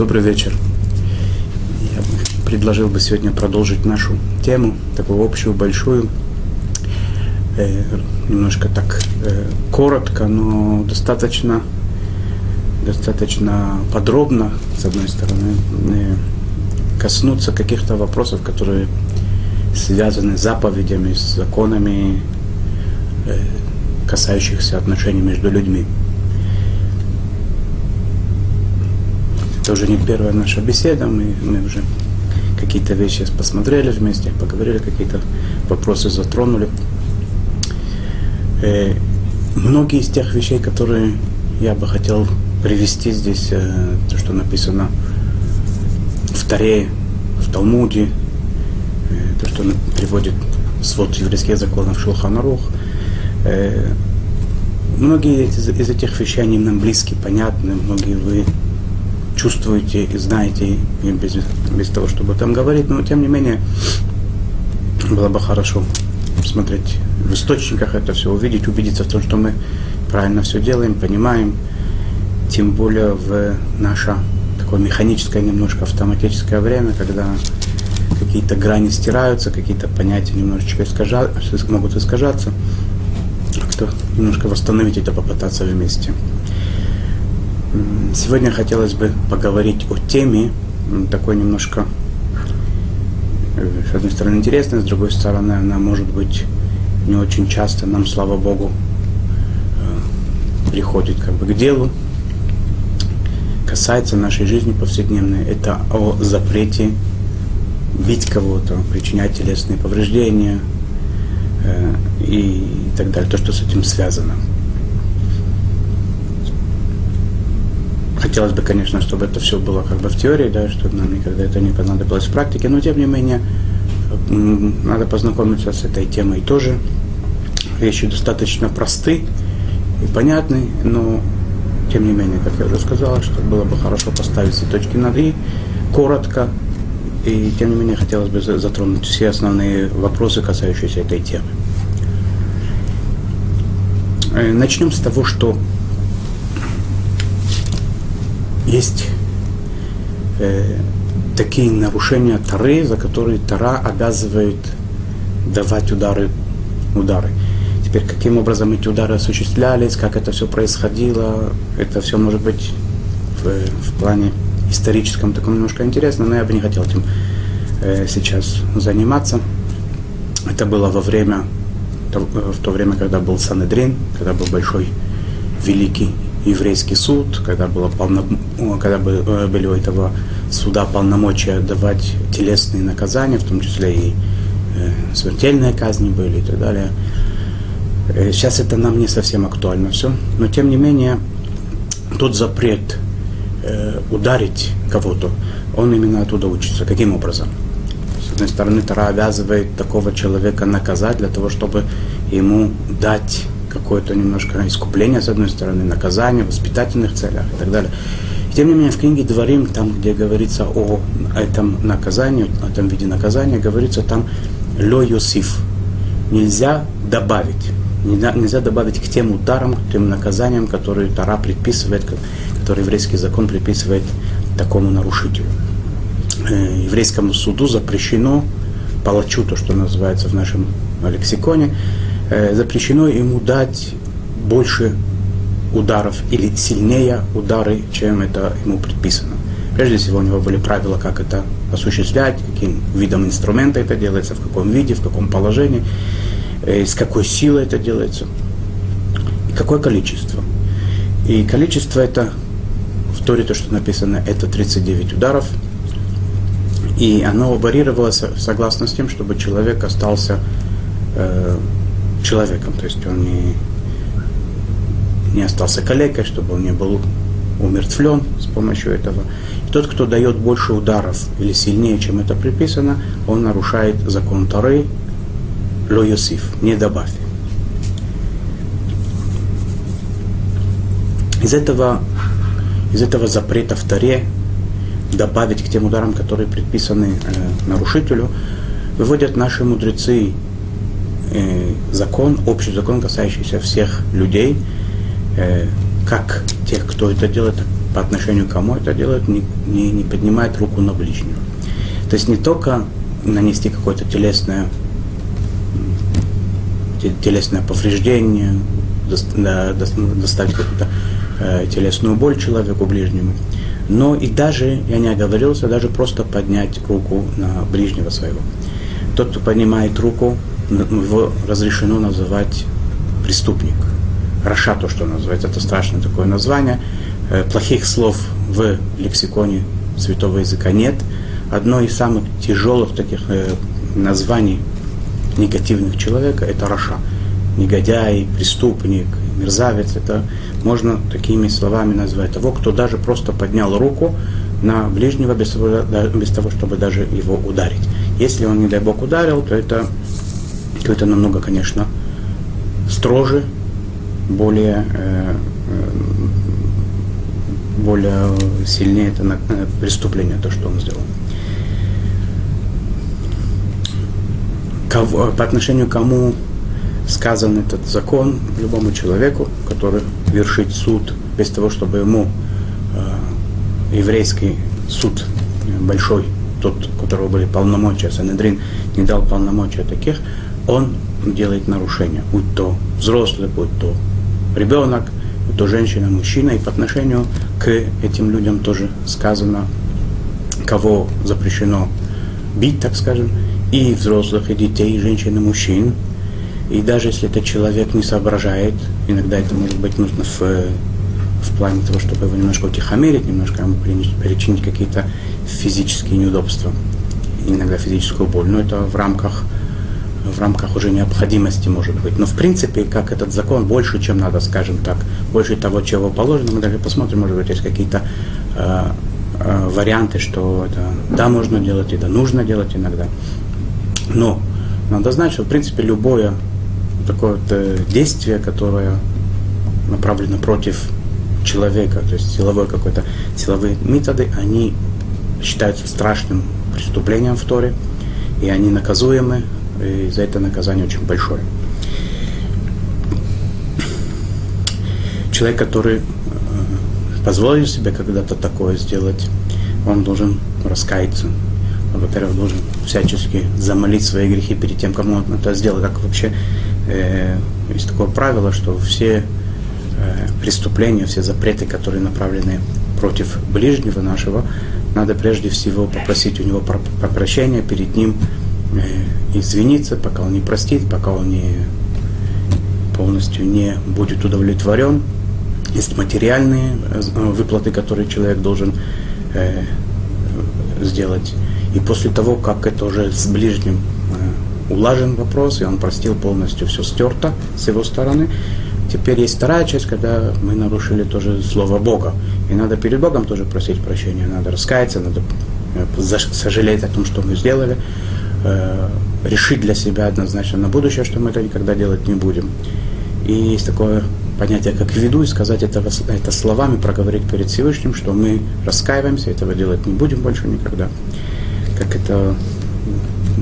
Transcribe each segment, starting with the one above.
Добрый вечер. Я предложил бы сегодня продолжить нашу тему, такую общую, большую, э, немножко так э, коротко, но достаточно, достаточно подробно, с одной стороны, э, коснуться каких-то вопросов, которые связаны с заповедями, с законами, э, касающихся отношений между людьми. Это уже не первая наша беседа, мы, мы уже какие-то вещи посмотрели вместе, поговорили, какие-то вопросы затронули. Э, многие из тех вещей, которые я бы хотел привести здесь, э, то, что написано в Таре, в Талмуде, э, то, что приводит свод еврейских законов Шулханарух, э, многие из, из этих вещей, они нам близки, понятны, многие вы чувствуете и знаете, и без, без того, чтобы там говорить, но тем не менее было бы хорошо смотреть в источниках это все, увидеть, убедиться в том, что мы правильно все делаем, понимаем, тем более в наше такое механическое, немножко автоматическое время, когда какие-то грани стираются, какие-то понятия немножечко искажа, могут искажаться, как-то немножко восстановить это, попытаться вместе. Сегодня хотелось бы поговорить о теме, такой немножко, э, с одной стороны, интересной, с другой стороны, она может быть не очень часто, нам, слава Богу, э, приходит как бы к делу, касается нашей жизни повседневной. Это о запрете бить кого-то, причинять телесные повреждения э, и так далее, то, что с этим связано. Хотелось бы, конечно, чтобы это все было как бы в теории, да, чтобы нам никогда это не понадобилось в практике, но тем не менее надо познакомиться с этой темой тоже. Вещи достаточно просты и понятны, но тем не менее, как я уже сказал, что было бы хорошо поставить все точки над «и», коротко, и тем не менее хотелось бы затронуть все основные вопросы, касающиеся этой темы. Э, начнем с того, что есть э, такие нарушения Тары, за которые Тара обязывает давать удары, удары. Теперь, каким образом эти удары осуществлялись, как это все происходило, это все может быть в, в плане историческом таком немножко интересно, но я бы не хотел этим э, сейчас заниматься. Это было во время, в то время, когда был Санедрин, когда был большой, великий еврейский суд, когда, было полно, когда э, были у этого суда полномочия давать телесные наказания, в том числе и э, смертельные казни были и так далее. Э, сейчас это нам не совсем актуально все, но тем не менее тот запрет ударить кого-то, он именно оттуда учится. Каким образом? С одной стороны, Тара обязывает такого человека наказать для того, чтобы ему дать какое-то немножко искупление, с одной стороны, наказание, воспитательных целях и так далее. И, тем не менее, в книге Дворим, там, где говорится о этом наказании, о этом виде наказания, говорится там «ло юсиф». Нельзя добавить. Нельзя, нельзя добавить к тем ударам, к тем наказаниям, которые Тара предписывает, которые еврейский закон предписывает такому нарушителю. Э, еврейскому суду запрещено палачу, то, что называется в нашем лексиконе, запрещено ему дать больше ударов или сильнее удары, чем это ему предписано. Прежде всего у него были правила, как это осуществлять, каким видом инструмента это делается, в каком виде, в каком положении, э, с какой силой это делается и какое количество. И количество это, в Торе то, что написано, это 39 ударов, и оно варьировалось согласно с тем, чтобы человек остался э, человеком, то есть он не, не остался калекой, чтобы он не был умертвлен с помощью этого. И тот, кто дает больше ударов или сильнее, чем это приписано, он нарушает закон Торы, ло Йосиф, не добавь. Из этого, из этого запрета в Торе добавить к тем ударам, которые предписаны э, нарушителю, выводят наши мудрецы э, закон, общий закон, касающийся всех людей, э, как тех, кто это делает, по отношению к кому это делает, не, не, не поднимает руку на ближнего. То есть не только нанести какое-то телесное, телесное повреждение, доставить какую-то э, телесную боль человеку ближнему, но и даже, я не оговорился, даже просто поднять руку на ближнего своего. Тот, кто поднимает руку, его разрешено называть преступник. רשע, то, что называется, это страшное такое название. Э, плохих слов в лексиконе святого языка нет. Одно из самых тяжелых таких э, названий негативных человека – это רשע. Негодяй, преступник, мерзавец – это можно такими словами назвать того, кто даже просто поднял руку на ближнего без того, без того чтобы даже его ударить. Если он, не дай Бог, ударил, то это, то это намного, конечно, строже, более, э, э, более сильнее это э, преступление, то, что он сделал. Кого, по отношению к кому сказан этот закон любому человеку, который вершит суд без того, чтобы ему э, еврейский суд большой, тот, у которого были полномочия, Санедрин не дал полномочия таких, он делает нарушение, будь то взрослый, будь то ребенок, будь то женщина, мужчина, и по отношению к этим людям тоже сказано, кого запрещено бить, так скажем, и взрослых, и детей, и женщин, и мужчин, и даже если этот человек не соображает, иногда это может быть нужно в, в плане того, чтобы его немножко утихомирить, немножко ему причинить какие-то физические неудобства, иногда физическую боль. Но это в рамках, в рамках уже необходимости может быть. Но в принципе, как этот закон больше, чем надо, скажем так, больше того, чего положено, мы даже посмотрим, может быть, есть какие-то э, э, варианты, что это да, можно делать, и да, нужно делать иногда. Но надо знать, что в принципе любое такое вот э, действие, которое направлено против человека, то есть силовой какой-то, силовые методы, они считаются страшным преступлением в Торе, и они наказуемы, и за это наказание очень большое. Человек, который э, позволил себе когда-то такое сделать, он должен раскаяться. Во-первых, должен всячески замолить свои грехи перед тем, кому он это сделал, как вообще э, есть такое правило, что все э, преступления, все запреты, которые направлены против ближнего нашего, надо прежде всего попросить у него про, про прощения перед ним, извиниться, пока он не простит, пока он не полностью не будет удовлетворен. Есть материальные э, выплаты, которые человек должен э, сделать. И после того, как это уже с ближним улажен вопрос, и он простил полностью, все стерто с его стороны. Теперь есть вторая часть, когда мы нарушили тоже слово Бога. И надо перед Богом тоже просить прощения, надо раскаяться, надо э, сожалеть о том, что мы сделали, э, решить для себя однозначно на будущее, что мы это никогда делать не будем. И есть такое понятие, как виду, и сказать это, это словами, проговорить перед Всевышним, что мы раскаиваемся, этого делать не будем больше никогда. Как это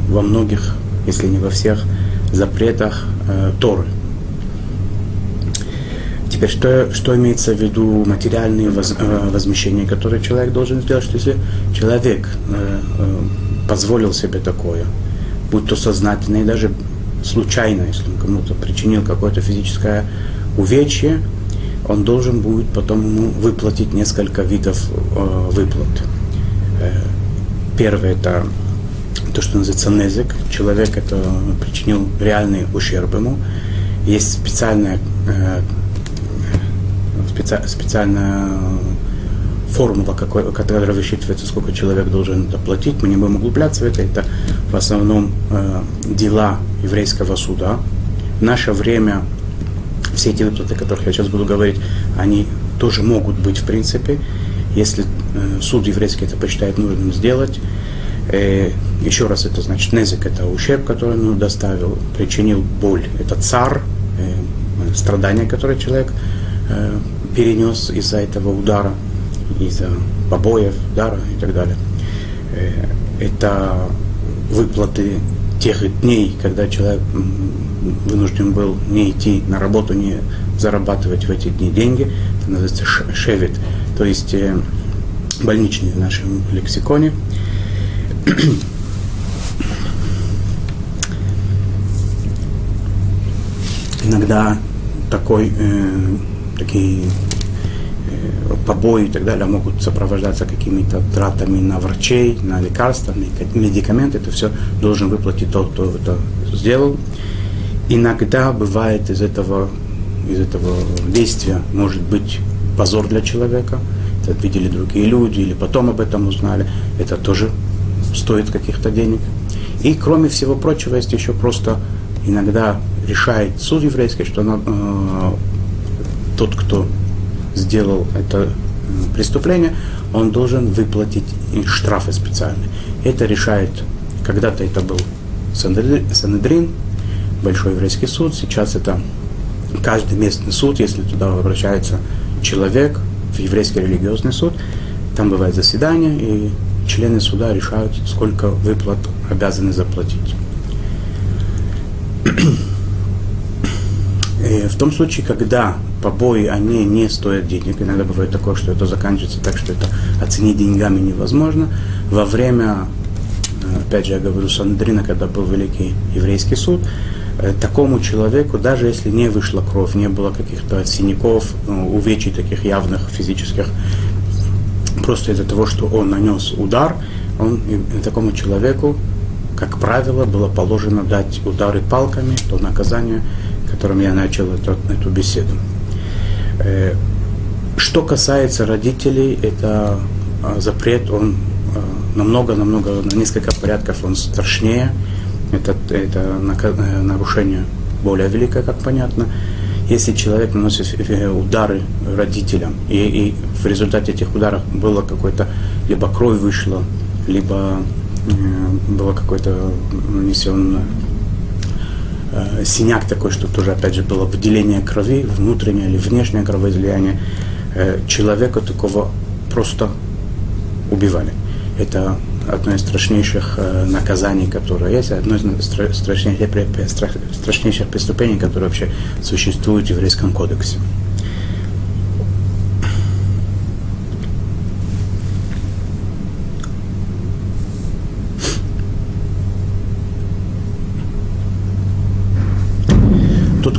во многих если не во всех запретах э, Торы. Теперь, что, что имеется в виду материальные воз, э, возмещения, которые человек должен сделать, что если человек э, э, позволил себе такое, будь то сознательно и даже случайно, если он кому-то причинил какое-то физическое увечье, он должен будет потом ему выплатить несколько видов э, выплат. Э, первое это то, что называется незик. Человек это причинил реальный ущерб ему. Есть специальная, э, специ, специальная формула, какой, которая высчитывается, сколько человек должен доплатить. Мы не будем углубляться в это. Это в основном э, дела еврейского суда. В наше время все эти выплаты, о которых я сейчас буду говорить, они тоже могут быть в принципе, если э, суд еврейский это посчитает нужным сделать. Э, еще раз, это значит незик, это ущерб, который он доставил, причинил боль. Это цар, э, страдания, которые человек э, перенес из-за этого удара, из-за побоев, удара и так далее. Э, это выплаты тех дней, когда человек вынужден был не идти на работу, не зарабатывать в эти дни деньги. Это называется шевит. то есть э, больничные в нашем лексиконе. Иногда такой, э, такие э, побои и так далее могут сопровождаться какими-то тратами на врачей, на лекарства, на медикаменты. Это все должен выплатить тот, кто это сделал. Иногда бывает из этого, из этого действия может быть позор для человека. Это видели другие люди или потом об этом узнали. Это тоже стоит каких-то денег. И кроме всего прочего есть еще просто иногда решает суд еврейский, что она, э, тот, кто сделал это преступление, он должен выплатить штрафы специальные. Это решает, когда-то это был Санедрин, Большой еврейский суд, сейчас это каждый местный суд, если туда обращается человек в еврейский религиозный суд, там бывает заседание, и члены суда решают, сколько выплат обязаны заплатить. И в том случае, когда побои, они не стоят денег, иногда бывает такое, что это заканчивается так, что это оценить деньгами невозможно, во время, опять же, я говорю, Сандрина, когда был Великий Еврейский суд, э, такому человеку, даже если не вышла кровь, не было каких-то синяков, увечий таких явных физических, просто из-за того, что он нанес удар, он, такому человеку, как правило, было положено дать удары палками, то наказание – которым я начал эту, эту беседу. Э, что касается родителей, это а, запрет, он намного-намного, на несколько порядков он страшнее. Это, это э, нарушение более великое, как понятно. Если человек наносит э, удары родителям, и, и в результате этих ударов было какой-то, либо кровь вышла, либо э, было какое-то нанесено э, синяк такой, что тоже, опять же, было выделение крови, внутреннее или внешнее кровоизлияние, э, человека такого просто убивали. Это одно из страшнейших э, наказаний, которое есть, одно из страшнейших, преступлений, которые вообще существуют в еврейском кодексе.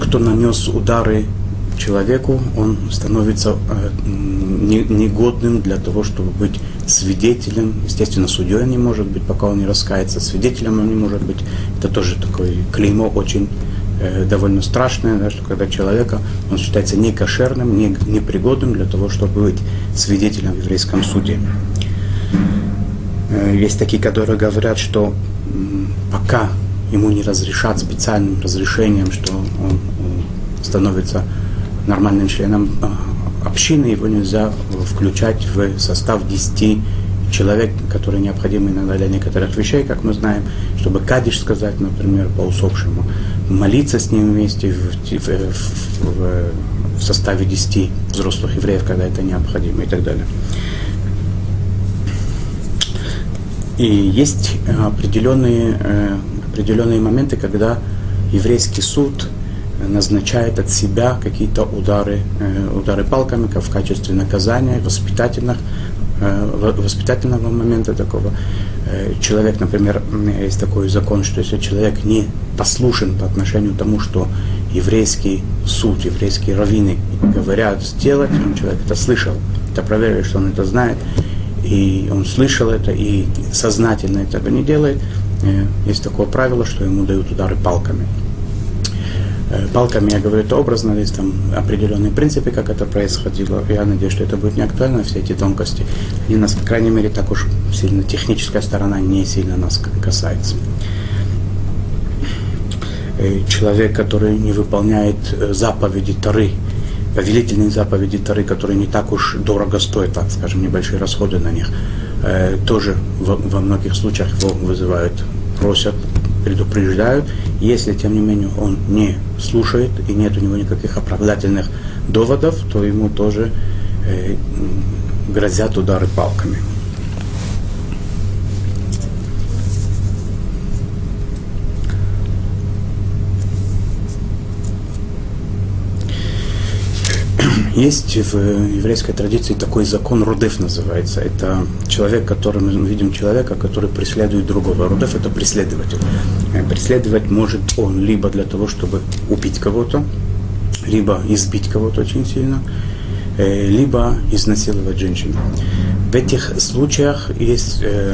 кто нанес удары человеку, он становится э, негодным для того, чтобы быть свидетелем. Естественно, судьей не может быть, пока он не раскается. Свидетелем он не может быть. Это тоже такое клеймо очень э, довольно страшное, да, что когда человека, он считается некошерным, не, непригодным для того, чтобы быть свидетелем в еврейском суде. Э, есть такие, которые говорят, что пока ему не разрешат специальным разрешением, что он становится нормальным членом а, общины, его нельзя включать в состав 10 человек, которые необходимы иногда для некоторых вещей, как мы знаем, чтобы кадиш сказать, например, по усопшему, молиться с ним вместе в, в, в, в составе 10 взрослых евреев, когда это необходимо и так далее. И есть определенные, э, определенные моменты, когда еврейский суд назначает от себя какие-то удары, э, удары палками как в качестве наказания, воспитательных, э, воспитательного момента такого. Э, человек, например, есть такой закон, что если человек не послушен по отношению к тому, что еврейский суд, еврейские раввины говорят сделать, он человек это слышал, это проверили, что он это знает, и он слышал это, и сознательно этого не делает, есть такое правило, что ему дают удары палками. Э, палками, я говорю это образно, есть там определенные принципы, как это происходило. Я надеюсь, что это будет не актуально, все эти тонкости. И нас, по крайней мере, так уж сильно техническая сторона не сильно нас касается. Э, человек, который не выполняет э, заповеди Тары, повелительные заповеди Тары, которые не так уж дорого стоят, так скажем, небольшие расходы на них, тоже во многих случаях его вызывают, просят предупреждают. Если, тем не менее, он не слушает и нет у него никаких оправдательных доводов, то ему тоже э, грозят удары палками. Есть в еврейской традиции такой закон Рудев называется. Это человек, который мы видим человека, который преследует другого. Рудев это преследователь. Э, преследовать может он либо для того, чтобы убить кого-то, либо избить кого-то очень сильно, э, либо изнасиловать женщину. В этих случаях есть э,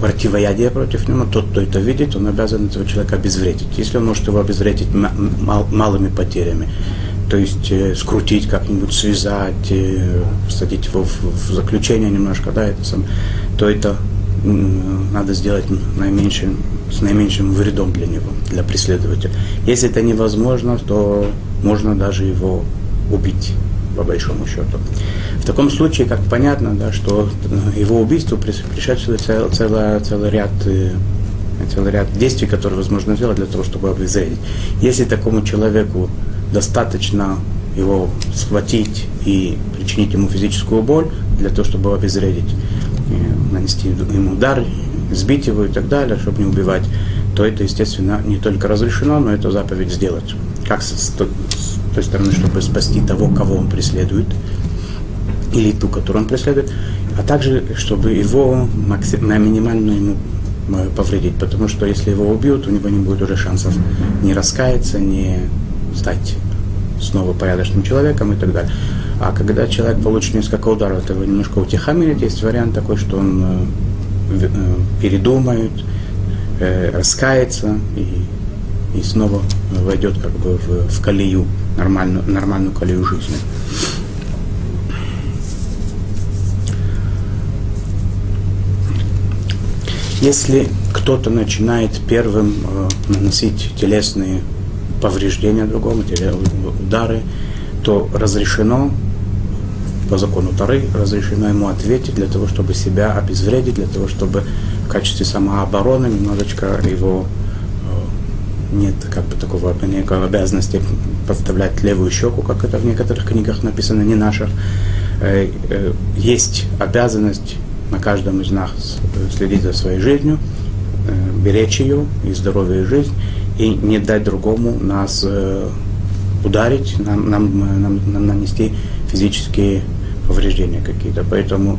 противоядие против него, тот, кто это видит, он обязан этого человека обезвредить. Если он может его обезвредить малыми потерями, то есть э, скрутить как-нибудь, связать, э, садить его в, в заключение немножко, да, это сам, то это э, надо сделать наименьшим, с наименьшим вредом для него, для преследователя. Если это невозможно, то можно даже его убить, по большому счету. В таком случае, как понятно, да, что его убийству предшествует цел, целый, целый ряд э, целый ряд действий, которые возможно сделать для того, чтобы обезвредить. Если такому человеку достаточно его схватить и причинить ему физическую боль для того, чтобы его обезвредить, нанести ему удар, сбить его и так далее, чтобы не убивать, то это, естественно, не только разрешено, но это заповедь сделать. Как с той, стороны, чтобы спасти того, кого он преследует, или ту, которую он преследует, а также, чтобы его на минимальную ему э, повредить, потому что если его убьют, у него не будет уже шансов не раскаяться, не стать снова порядочным человеком и так далее. А когда человек получит несколько ударов, это немножко утихомирит. Есть вариант такой, что он э, э, передумает, э, раскается и, и снова войдет как бы в, в колею, нормальную, нормальную колею жизни. Если кто-то начинает первым э, наносить телесные повреждения другому, удары, то разрешено по закону Тары разрешено ему ответить для того, чтобы себя обезвредить, для того, чтобы в качестве самообороны немножечко его э, нет как бы такого некой обязанности подставлять левую щеку, как это в некоторых книгах написано, не наших. Э, э, есть обязанность на каждом из нас следить за своей жизнью, беречь ее и здоровье и жизнь, и не дать другому нас э, ударить, нам, нам, нам, нам нанести физические повреждения какие-то. Поэтому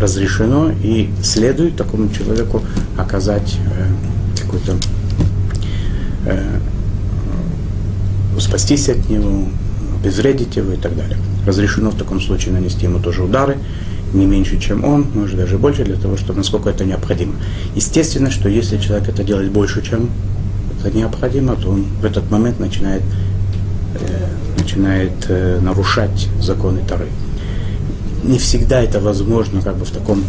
разрешено и следует такому человеку оказать э, какой-то э, спастись от него, обезвредить его и так далее. Разрешено в таком случае нанести ему тоже удары, не меньше, чем он, может даже больше, для того, чтобы насколько это необходимо. Естественно, что если человек это делает больше, чем это необходимо, то он в этот момент начинает, э, начинает э, нарушать законы Тары. Не всегда это возможно как бы в таком,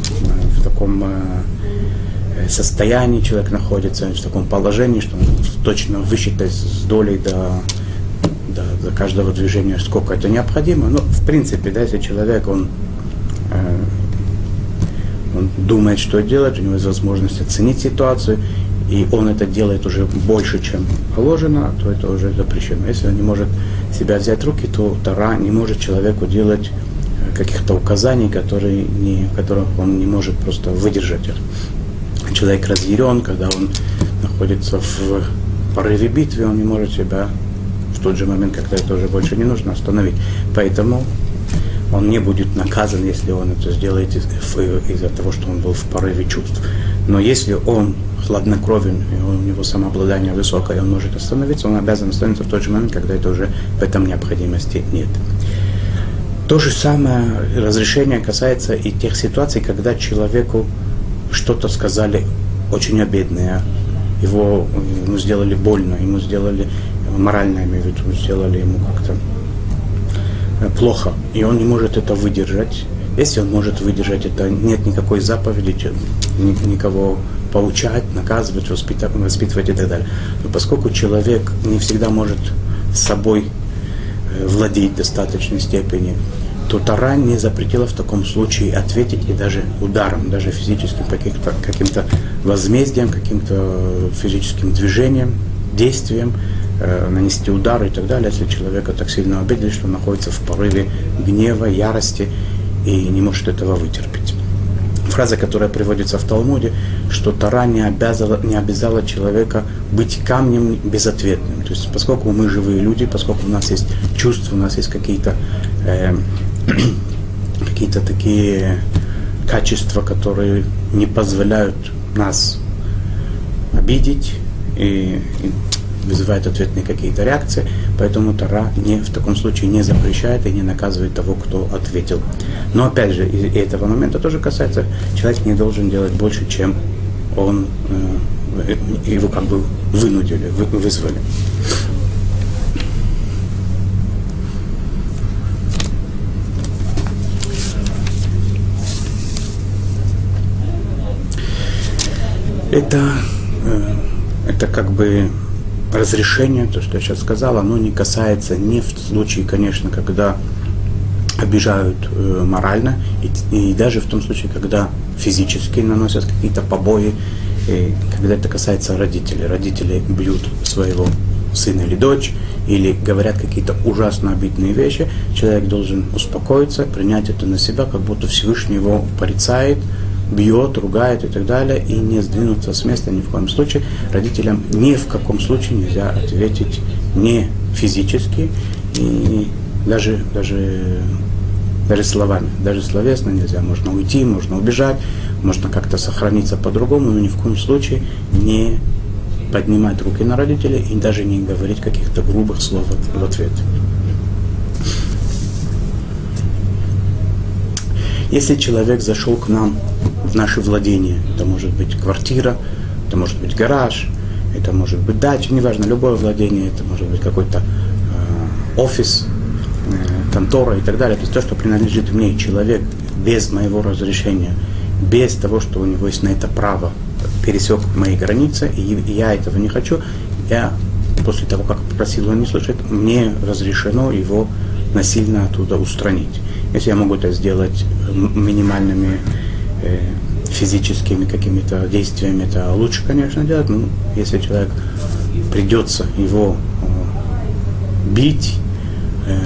в таком э, состоянии человек находится, в таком положении, что он точно высчитать с долей до, до, до каждого движения, сколько это необходимо. Но в принципе, да, если человек, он э, он думает, что делать, у него есть возможность оценить ситуацию, и он это делает уже больше, чем положено, то это уже запрещено. Если он не может себя взять в руки, то Тара не может человеку делать э, каких-то указаний, которые не, которых он не может просто выдержать. Человек разъярен, когда он находится в порыве битвы, он не может себя в тот же момент, когда это уже больше не нужно, остановить. Поэтому он не будет наказан, если он это сделает из-за того, что он был в порыве чувств. Но если он хладнокровен, и у него самообладание высокое, он может остановиться, он обязан остановиться в тот же момент, когда это уже в этом необходимости нет. То же самое разрешение касается и тех ситуаций, когда человеку что-то сказали очень обидное, его ему сделали больно, ему сделали морально, имею в виду, сделали ему как-то плохо, и он не может это выдержать. Если он может выдержать это, нет никакой заповеди, никого поучать, наказывать, воспитывать, и так далее. Но поскольку человек не всегда может собой э, владеть в достаточной степени, то Тара не запретила в таком случае ответить и даже ударом, даже физическим каким-то, каким-то возмездием, каким-то физическим движением, действием, э, нанести удар и так далее, если человека так сильно обидели, что находится в порыве гнева, ярости и не может этого вытерпеть. фраза, которая приводится в Талмуде, что Тара не обязала, не обязала человека быть камнем безответным. То есть, поскольку мы живые люди, поскольку у нас есть чувства, у нас есть какие-то э, какие-то такие качества, которые не позволяют нас обидеть и, и вызывает ответные какие-то реакции, поэтому Тара не, в таком случае не запрещает и не наказывает того, кто ответил. Но опять же, и, этого момента тоже касается, человек не должен делать больше, чем он, э, его как бы вынудили, вы, вызвали. Это, э, это как бы разрешение, то, что я сейчас сказал, оно не касается не в случае, конечно, когда обижают э, морально, и, и даже в том случае, когда физически наносят какие-то побои, и когда это касается родителей. Родители бьют своего сына или дочь, или говорят какие-то ужасно обидные вещи, человек должен успокоиться, принять это на себя, как будто Всевышний его порицает, бьет, ругает и так далее, и не сдвинуться с места ни в коем случае. Родителям ни в каком случае нельзя ответить не физически и даже, даже, даже словами, даже словесно нельзя. Можно уйти, можно убежать, можно как-то сохраниться по-другому, но ни в коем случае не поднимать руки на родителей и даже не говорить каких-то грубых слов в ответ. Если человек зашел к нам в наше владение, это может быть квартира, это может быть гараж, это может быть дача, неважно, любое владение, это может быть какой-то э, офис, э, контора и так далее. То есть то, что принадлежит мне, человек без моего разрешения, без того, что у него есть на это право, пересек мои границы, и я этого не хочу, я после того, как попросил он не слушать, мне разрешено его насильно оттуда устранить. Если я могу это сделать минимальными э, физическими какими-то действиями, это лучше, конечно, делать. Но если человек придется его э, бить, э,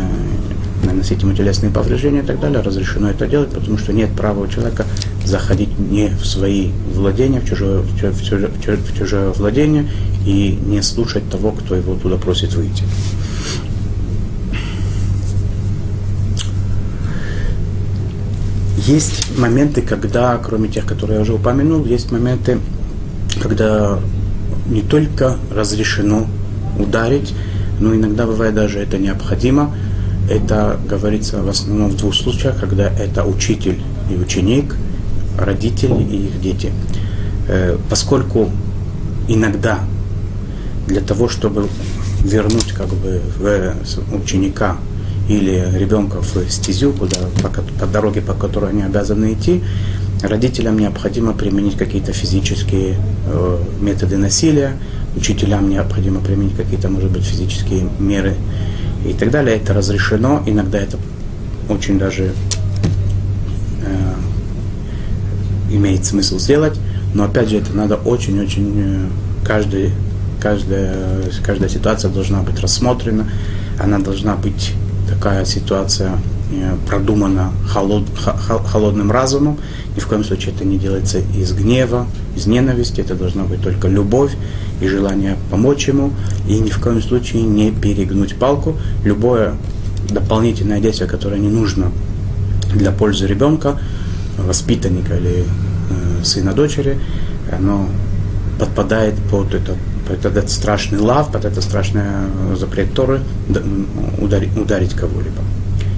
наносить ему телесные повреждения и так далее, разрешено это делать, потому что нет права у человека заходить не в свои владения, в чужое, в чужое, в чужое владение и не слушать того, кто его туда просит выйти. Есть моменты, когда, кроме тех, которые я уже упомянул, есть моменты, когда не только разрешено ударить, но иногда бывает даже это необходимо. Это говорится в основном в двух случаях, когда это учитель и ученик, родители и их дети. Э, поскольку иногда для того, чтобы вернуть как бы ученика или ребенка в стезю, куда, по, по дороге, по которой они обязаны идти, родителям необходимо применить какие-то физические э, методы насилия, учителям необходимо применить какие-то, может быть, физические меры и так далее. Это разрешено, иногда это очень даже э, имеет смысл сделать, но опять же это надо очень-очень э, каждый каждая, каждая ситуация должна быть рассмотрена, она должна быть такая ситуация э, продумана холод, холодным разумом. Ни в коем случае это не делается из гнева, из ненависти. Это должна быть только любовь и желание помочь ему. И ни в коем случае не перегнуть палку. Любое дополнительное действие, которое не нужно для пользы ребенка, воспитанника или э, сына дочери, оно подпадает под этот под этот страшный лав, под это страшное э, запрет Торы ударить, ударить кого-либо.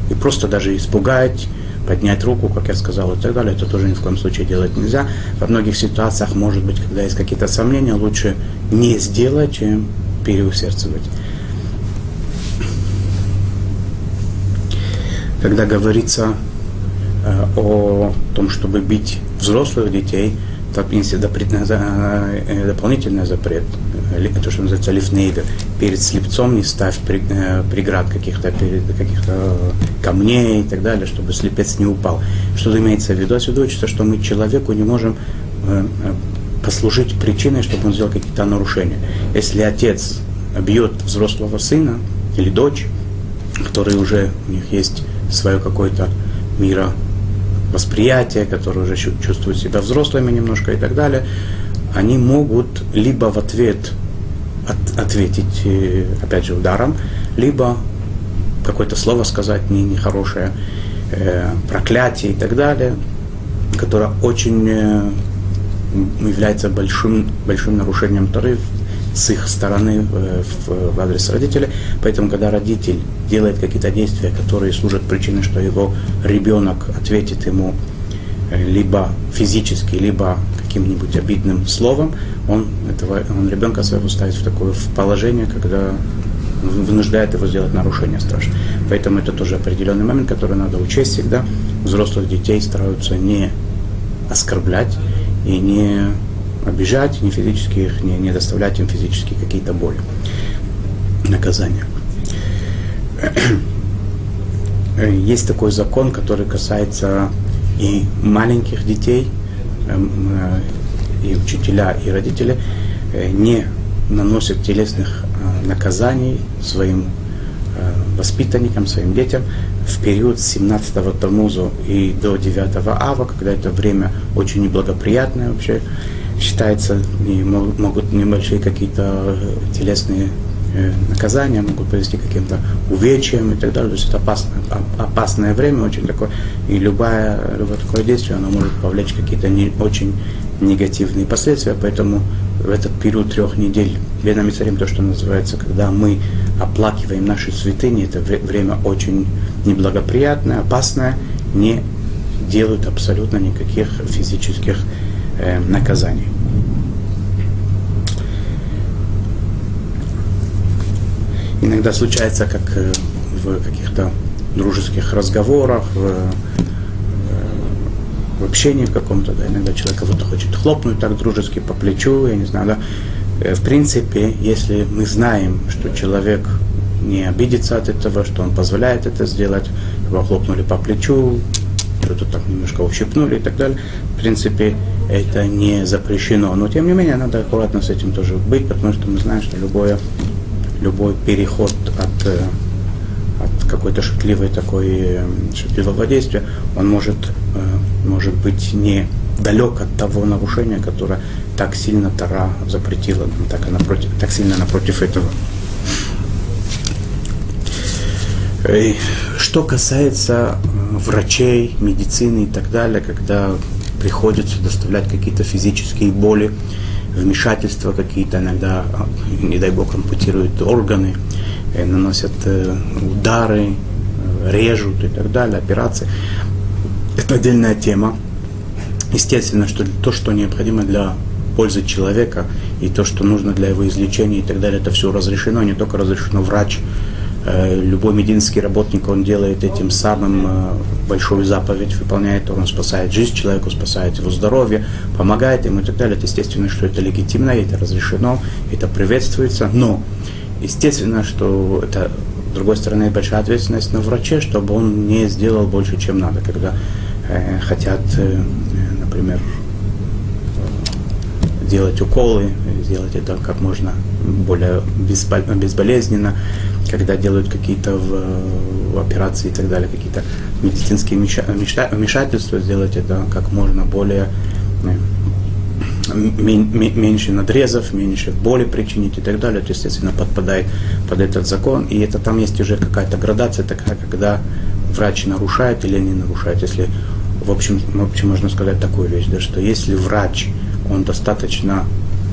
И просто даже испугать, поднять руку, как я сказал, и так далее, это тоже ни в коем случае делать нельзя. Во многих ситуациях, может быть, когда есть какие-то сомнения, лучше не сделать, чем переусердствовать. Когда говорится э, о том, чтобы бить взрослых детей, так, если э, дополнительный запрет, то, что называется лифнейвер, перед слепцом не ставь э, преград каких-то, каких-то камней и так далее, чтобы слепец не упал. Что имеется в виду? Отсюда учится, что мы человеку не можем э, э, послужить причиной, чтобы он сделал какие-то нарушения. Если отец бьет взрослого сына или дочь, которые уже у них есть свое какое-то мира восприятия, которые уже чувствуют себя взрослыми немножко и так далее, они могут либо в ответ от, ответить, э, опять же, ударом, либо какое-то слово сказать не, нехорошее, э, проклятие и так далее, которое очень э, является большим, большим нарушением Торы с их стороны э, в, в адрес родителей. Поэтому, когда родитель делает какие-то действия, которые служат причиной, что его ребенок ответит ему э, либо физически, либо каким-нибудь обидным словом, он, этого, он ребенка своего ставит в такое в положение, когда вынуждает его сделать нарушение страшное. Поэтому это тоже определенный момент, который надо учесть всегда. Взрослых детей стараются не оскорблять и не обижать, не физически их, не, не доставлять им физически какие-то боли, наказания. Есть такой закон, который касается и маленьких детей, эм, э, и учителя, и родители э, не наносят телесных э, наказаний своим воспитанникам, своим детям в период с 17-го Тамузу и до 9 Ава, когда это время очень неблагоприятное вообще считается, и могут небольшие какие-то телесные э, наказания, могут привести к каким-то увечьям и так далее. То есть это опасное, опасное время очень такое. И любое, любое такое действие, оно может повлечь какие-то не, очень негативные последствия. Поэтому в этот период трех недель Бена Мицарим, то, что называется, когда мы оплакиваем наши святыни, это время очень неблагоприятное, опасное, не делают абсолютно никаких физических э, наказаний. Иногда случается, как э, в каких-то дружеских разговорах, в, э, в общении каком-то, да, иногда человек кого-то хочет хлопнуть так дружески по плечу, я не знаю, да. Э, в принципе, если мы знаем, что человек не обидится от этого, что он позволяет это сделать, его хлопнули по плечу, что-то так немножко ущипнули и так далее. В принципе, это не запрещено. Но тем не менее, надо аккуратно с этим тоже быть, потому что мы знаем, что любое, любой переход от, э, от какой-то шутливой такой э, шутливого действия, он может, э, может быть не далек от того нарушения, которое так сильно Тара запретила, так, напротив, так сильно напротив этого. Что касается врачей, медицины и так далее, когда приходится доставлять какие-то физические боли, вмешательства какие-то, иногда, а, не дай бог, ампутируют органы, э, наносят э, удары, режут и так далее, операции. Это отдельная тема. Естественно, что то, что необходимо для пользы человека, и то, что нужно для его излечения и так далее, это все разрешено, не только разрешено врач, Э, любой медицинский работник, он делает этим самым э, большую заповедь, выполняет, он спасает жизнь человеку, спасает его здоровье, помогает ему и так далее. Это естественно, что это легитимно, это разрешено, это приветствуется, но естественно, что это, с другой стороны, большая ответственность на враче, чтобы он не сделал больше, чем надо, когда э, хотят, э, например, делать уколы, сделать это как можно более безболезненно, когда делают какие-то операции и так далее, какие-то медицинские вмешательства, сделать это как можно более меньше надрезов, меньше боли причинить и так далее. Это, естественно, подпадает под этот закон. И это там есть уже какая-то градация такая, когда врач нарушает или не нарушает. Если, в общем, в общем можно сказать такую вещь, да, что если врач, он достаточно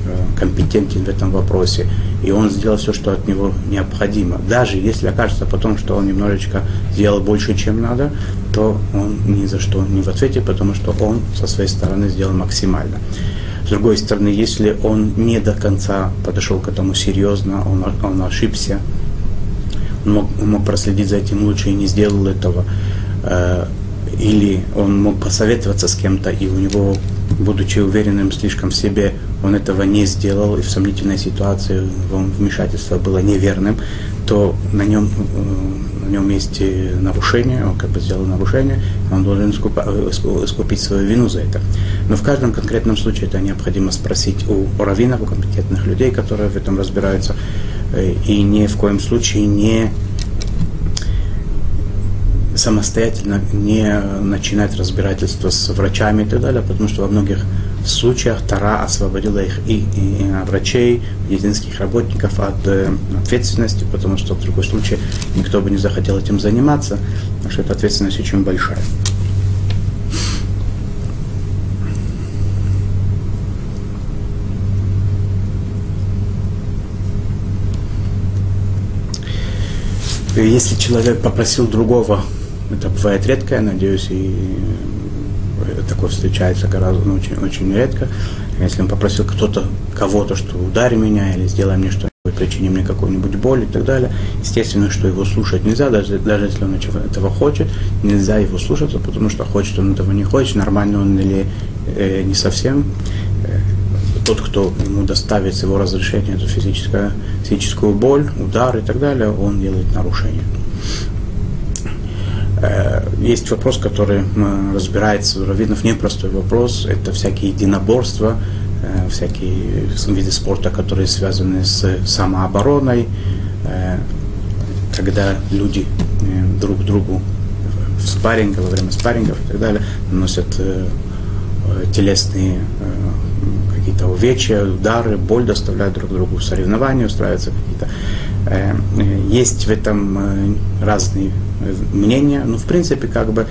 э, компетентен в этом вопросе, и он сделал все, что от него необходимо. Даже если окажется потом, что он немножечко сделал больше, чем надо, то он ни за что не в ответе, потому что он со своей стороны сделал максимально. С другой стороны, если он не до конца подошел к этому серьезно, он, он ошибся, он мог, он мог проследить за этим лучше и не сделал этого, э, или он мог посоветоваться с кем-то, и у него, будучи уверенным слишком в себе, он этого не сделал, и в сомнительной ситуации вмешательство было неверным, то на нем, э, на нем есть нарушение, он как бы сделал нарушение, он должен искупить свою вину за это. Но в каждом конкретном случае это необходимо спросить у, у раввинов, у компетентных людей, которые в этом разбираются, э, и ни в коем случае не самостоятельно не начинать разбирательство с врачами и так далее, потому что во многих случаях Тара освободила их и, и, врачей, медицинских работников от э, ответственности, потому что в другой случае никто бы не захотел этим заниматься, потому что эта ответственность очень большая. Если человек попросил другого, это бывает редко, я надеюсь, и такое встречается гораздо, ну, очень, очень редко. Если он попросил кто-то, кого-то, что ударь меня или сделай мне что-нибудь, причини мне какую-нибудь боль и так далее, естественно, что его слушать нельзя, даже, даже если он этого хочет, нельзя его слушаться, потому что хочет он этого не хочет, нормально он или э, не совсем. Э, тот, кто ему доставит с его разрешения эту физическую, физическую боль, удар и так далее, он делает нарушение. Э, есть вопрос, который разбирается у раввинов, непростой вопрос. Это всякие единоборства, э, всякие виды спорта, которые связаны с самообороной, э, когда люди друг другу в спарринге, во время спаррингов и так далее наносят телесные какие-то увечья, удары, боль доставляют друг другу, соревнования устраиваются какие-то. Есть в этом разные мнения. Ну, в принципе, как бы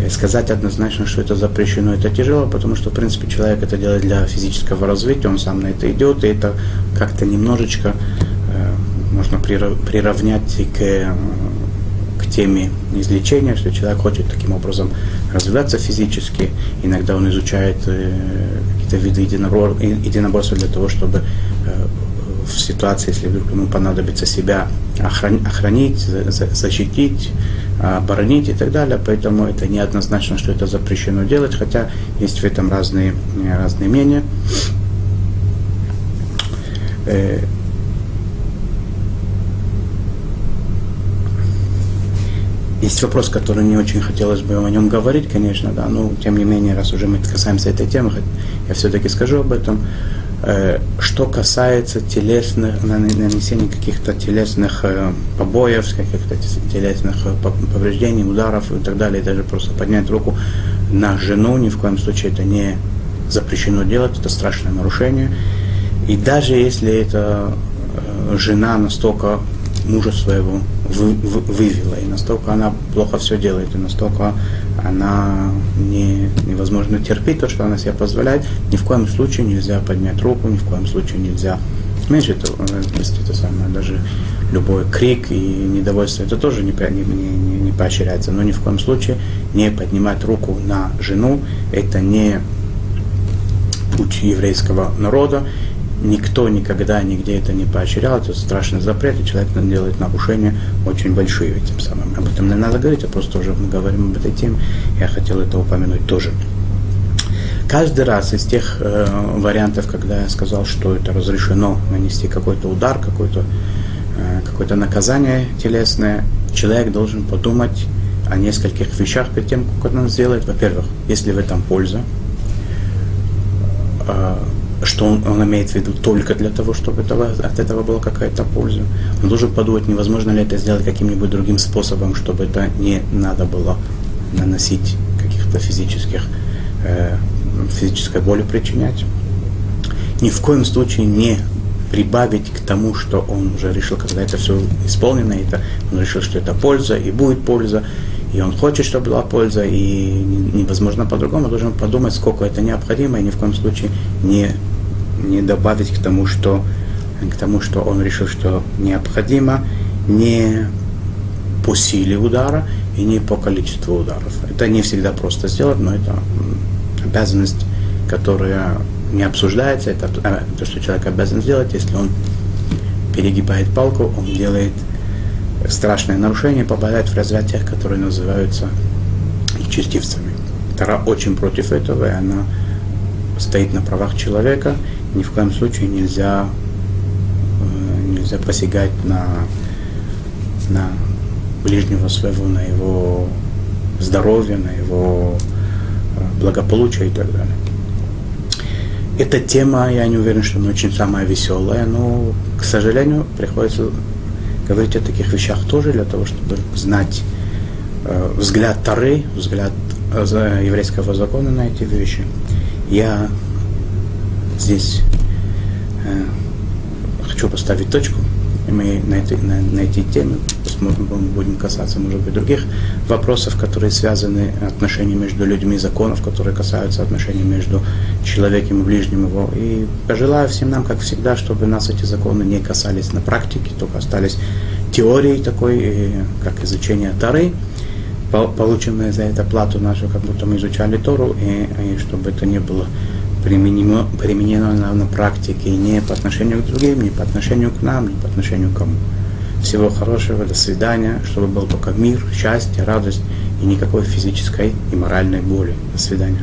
э, сказать однозначно, что это запрещено, это тяжело, потому что, в принципе, человек это делает для физического развития, он сам на это идет, и это как-то немножечко э, можно приравнять к, к теме излечения, что человек хочет таким образом развиваться физически, иногда он изучает э, какие-то виды единоборства для того, чтобы э, в ситуации, если вдруг ему понадобится себя охранить, защитить, оборонить и так далее. Поэтому это не однозначно, что это запрещено делать, хотя есть в этом разные, разные мнения. Э, есть вопрос, который не очень хотелось бы о нем говорить, конечно, да, но тем не менее, раз уже мы касаемся этой темы, я все-таки скажу об этом. Э, что касается телесных, нанесения каких-то телесных э, побоев, каких-то телесных э, повреждений, ударов и так далее, даже просто поднять руку на жену, ни в коем случае это не запрещено делать, это страшное нарушение. И даже если эта жена настолько мужа своего вы, вы, вывела, и настолько она плохо все делает, и настолько она не, невозможно терпеть то, что она себе позволяет, ни в коем случае нельзя поднять руку, ни в коем случае нельзя. Меньше этого, это самое, даже любой крик и недовольство, это тоже не, не, не, не поощряется, но ни в коем случае не поднимать руку на жену, это не путь еврейского народа, никто никогда нигде это не поощрял, это страшный запрет, и человек делает нарушения очень большие этим самым. Об этом не надо говорить, а просто уже мы говорим об этой теме, я хотел это упомянуть тоже. Каждый раз из тех э, вариантов, когда я сказал, что это разрешено нанести какой-то удар, какое-то э, какое наказание телесное, человек должен подумать о нескольких вещах перед тем, как он сделает. Во-первых, если в этом польза, э, что он, он имеет в виду только для того, чтобы этого, от этого была какая-то польза. Он должен подумать, невозможно ли это сделать каким-нибудь другим способом, чтобы это не надо было наносить каких-то физических, э, физической боли причинять. Ни в коем случае не прибавить к тому, что он уже решил, когда это все исполнено, это, он решил, что это польза и будет польза, и он хочет, чтобы была польза, и невозможно по-другому, должен подумать, сколько это необходимо, и ни в коем случае не, не добавить к тому, что, к тому, что он решил, что необходимо, не по силе удара и не по количеству ударов. Это не всегда просто сделать, но это обязанность, которая не обсуждается, это а, то, что человек обязан сделать, если он перегибает палку, он делает страшное нарушение попадает в разряд тех, которые называются нечестивцами. Тара очень против этого, и она стоит на правах человека. Ни в коем случае нельзя, э, нельзя посягать на, на ближнего своего, на его здоровье, на его э, благополучие и так далее. Эта тема, я не уверен, что она очень самая веселая, но, к сожалению, приходится говорить о таких вещах тоже для того, чтобы знать э, взгляд Тары, взгляд э, еврейского закона на эти вещи. Я здесь э, хочу поставить точку, и мы на, этой, на, на эти темы посмотрим, будем касаться, может быть, других вопросов, которые связаны отношения между людьми, законов, которые касаются отношений между человеком и ближним его. И пожелаю всем нам, как всегда, чтобы нас эти законы не касались на практике, только остались теорией такой, как изучение Тары, получим за это плату нашу, как будто мы изучали Тору, и, и чтобы это не было применено, применено на, на практике не по отношению к другим, не по отношению к нам, не по отношению к кому. Всего хорошего, до свидания, чтобы был только мир, счастье, радость и никакой физической и моральной боли. До свидания.